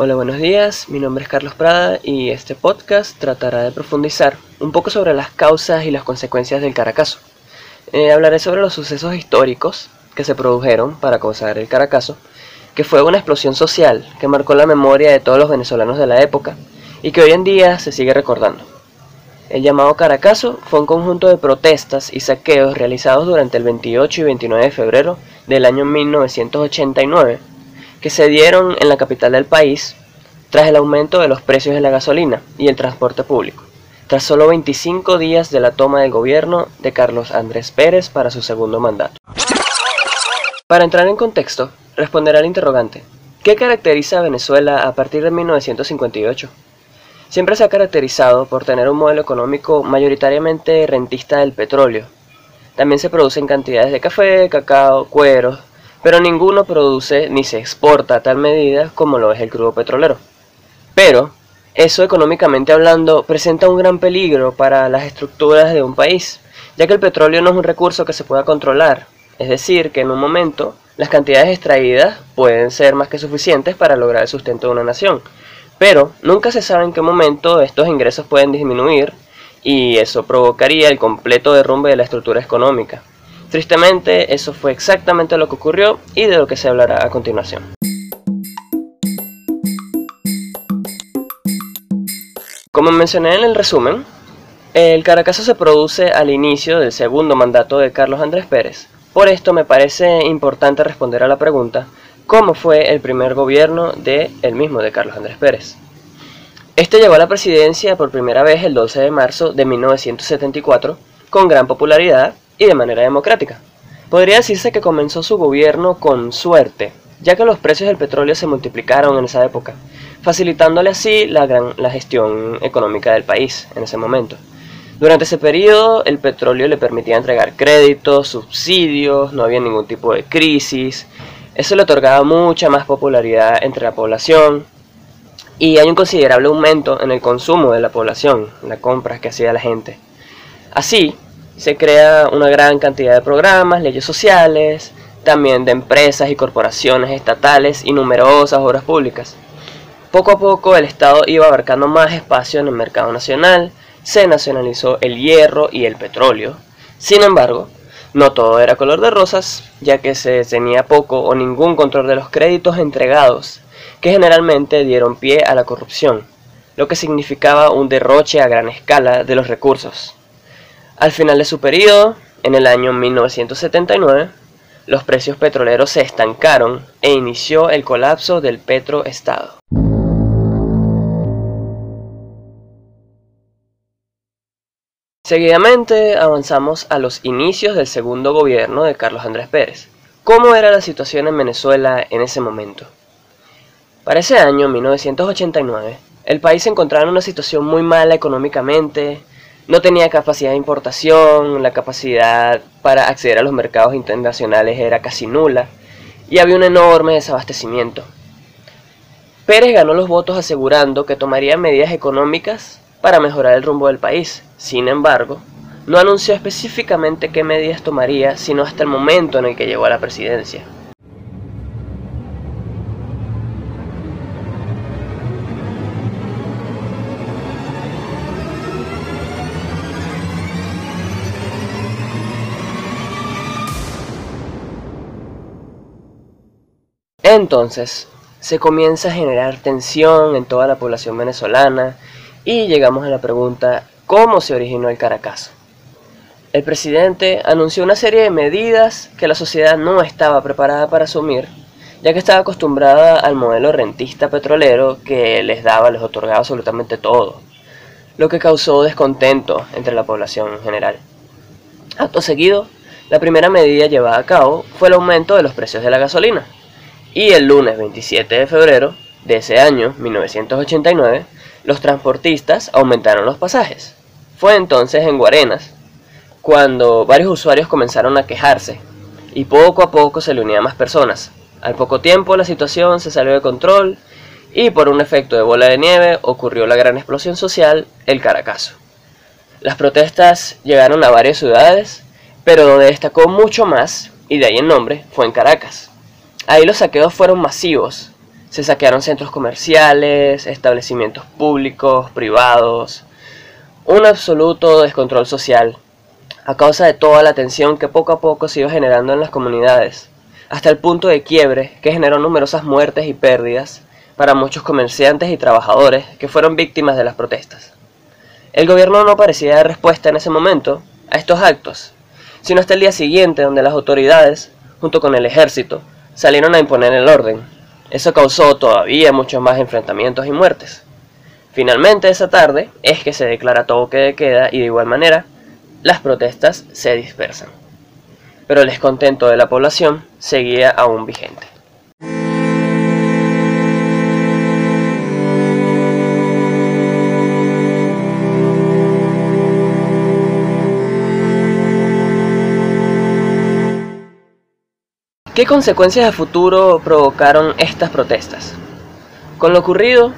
Hola, buenos días. Mi nombre es Carlos Prada y este podcast tratará de profundizar un poco sobre las causas y las consecuencias del Caracazo. Eh, hablaré sobre los sucesos históricos que se produjeron para causar el Caracazo, que fue una explosión social que marcó la memoria de todos los venezolanos de la época y que hoy en día se sigue recordando. El llamado Caracazo fue un conjunto de protestas y saqueos realizados durante el 28 y 29 de febrero del año 1989 que se dieron en la capital del país tras el aumento de los precios de la gasolina y el transporte público, tras solo 25 días de la toma del gobierno de Carlos Andrés Pérez para su segundo mandato. Para entrar en contexto, responderá al interrogante, ¿qué caracteriza a Venezuela a partir de 1958? Siempre se ha caracterizado por tener un modelo económico mayoritariamente rentista del petróleo. También se producen cantidades de café, cacao, cuero, pero ninguno produce ni se exporta a tal medida como lo es el crudo petrolero. Pero, eso económicamente hablando presenta un gran peligro para las estructuras de un país, ya que el petróleo no es un recurso que se pueda controlar, es decir, que en un momento las cantidades extraídas pueden ser más que suficientes para lograr el sustento de una nación, pero nunca se sabe en qué momento estos ingresos pueden disminuir y eso provocaría el completo derrumbe de la estructura económica. Tristemente, eso fue exactamente lo que ocurrió y de lo que se hablará a continuación. Como mencioné en el resumen, el Caracazo se produce al inicio del segundo mandato de Carlos Andrés Pérez. Por esto me parece importante responder a la pregunta, ¿cómo fue el primer gobierno de el mismo de Carlos Andrés Pérez? Este llegó a la presidencia por primera vez el 12 de marzo de 1974 con gran popularidad y de manera democrática. Podría decirse que comenzó su gobierno con suerte, ya que los precios del petróleo se multiplicaron en esa época, facilitándole así la, gran, la gestión económica del país en ese momento. Durante ese periodo, el petróleo le permitía entregar créditos, subsidios, no había ningún tipo de crisis. Eso le otorgaba mucha más popularidad entre la población. Y hay un considerable aumento en el consumo de la población, las compras que hacía la gente. Así, se crea una gran cantidad de programas, leyes sociales, también de empresas y corporaciones estatales y numerosas obras públicas. Poco a poco el Estado iba abarcando más espacio en el mercado nacional, se nacionalizó el hierro y el petróleo. Sin embargo, no todo era color de rosas, ya que se tenía poco o ningún control de los créditos entregados, que generalmente dieron pie a la corrupción, lo que significaba un derroche a gran escala de los recursos. Al final de su periodo, en el año 1979, los precios petroleros se estancaron e inició el colapso del petroestado. Seguidamente avanzamos a los inicios del segundo gobierno de Carlos Andrés Pérez. ¿Cómo era la situación en Venezuela en ese momento? Para ese año, 1989, el país se encontraba en una situación muy mala económicamente, no tenía capacidad de importación, la capacidad para acceder a los mercados internacionales era casi nula y había un enorme desabastecimiento. Pérez ganó los votos asegurando que tomaría medidas económicas para mejorar el rumbo del país. Sin embargo, no anunció específicamente qué medidas tomaría, sino hasta el momento en el que llegó a la presidencia. Entonces, se comienza a generar tensión en toda la población venezolana y llegamos a la pregunta, ¿cómo se originó el Caracazo? El presidente anunció una serie de medidas que la sociedad no estaba preparada para asumir, ya que estaba acostumbrada al modelo rentista petrolero que les daba, les otorgaba absolutamente todo, lo que causó descontento entre la población en general. Acto seguido, la primera medida llevada a cabo fue el aumento de los precios de la gasolina, y el lunes 27 de febrero de ese año, 1989, los transportistas aumentaron los pasajes. Fue entonces en Guarenas cuando varios usuarios comenzaron a quejarse y poco a poco se le unían más personas. Al poco tiempo la situación se salió de control y por un efecto de bola de nieve ocurrió la gran explosión social, el Caracazo. Las protestas llegaron a varias ciudades, pero donde destacó mucho más, y de ahí el nombre, fue en Caracas. Ahí los saqueos fueron masivos, Se saquearon centros comerciales, establecimientos públicos, privados, un absoluto descontrol social, a causa de toda la tensión que poco a poco se iba generando en las comunidades, hasta el punto de quiebre que generó numerosas muertes y pérdidas para muchos comerciantes y trabajadores que fueron víctimas de las protestas. El gobierno no parecía dar respuesta en ese momento a estos actos, sino hasta el día siguiente donde las autoridades, junto con el ejército, salieron a imponer el orden. Eso causó todavía muchos más enfrentamientos y muertes. Finalmente esa tarde es que se declara toque de queda y de igual manera las protestas se dispersan. Pero el descontento de la población seguía aún vigente. ¿Qué consecuencias a futuro provocaron estas protestas? Con lo ocurrido,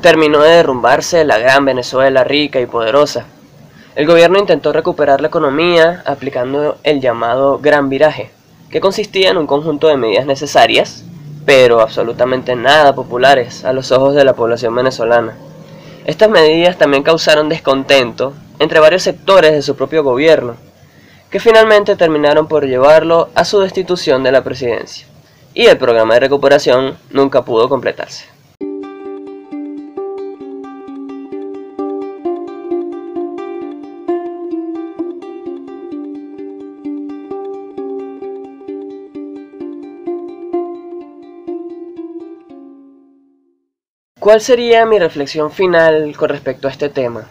terminó de derrumbarse la gran Venezuela rica y poderosa. El gobierno intentó recuperar la economía aplicando el llamado Gran Viraje, que consistía en un conjunto de medidas necesarias, pero absolutamente nada populares a los ojos de la población venezolana. Estas medidas también causaron descontento entre varios sectores de su propio gobierno, que finalmente terminaron por llevarlo a su destitución de la presidencia, y el programa de recuperación nunca pudo completarse. ¿Cuál sería mi reflexión final con respecto a este tema?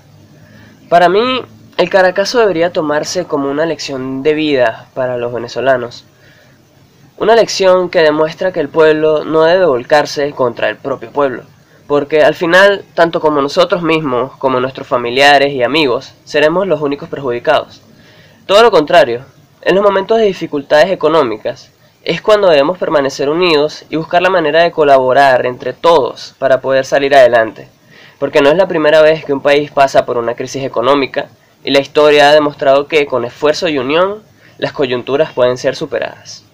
Para mí, el Caracazo debería tomarse como una lección de vida para los venezolanos. Una lección que demuestra que el pueblo no debe volcarse contra el propio pueblo, porque al final, tanto como nosotros mismos, como nuestros familiares y amigos, seremos los únicos perjudicados. Todo lo contrario, en los momentos de dificultades económicas, es cuando debemos permanecer unidos y buscar la manera de colaborar entre todos para poder salir adelante, porque no es la primera vez que un país pasa por una crisis económica, y la historia ha demostrado que con esfuerzo y unión las coyunturas pueden ser superadas.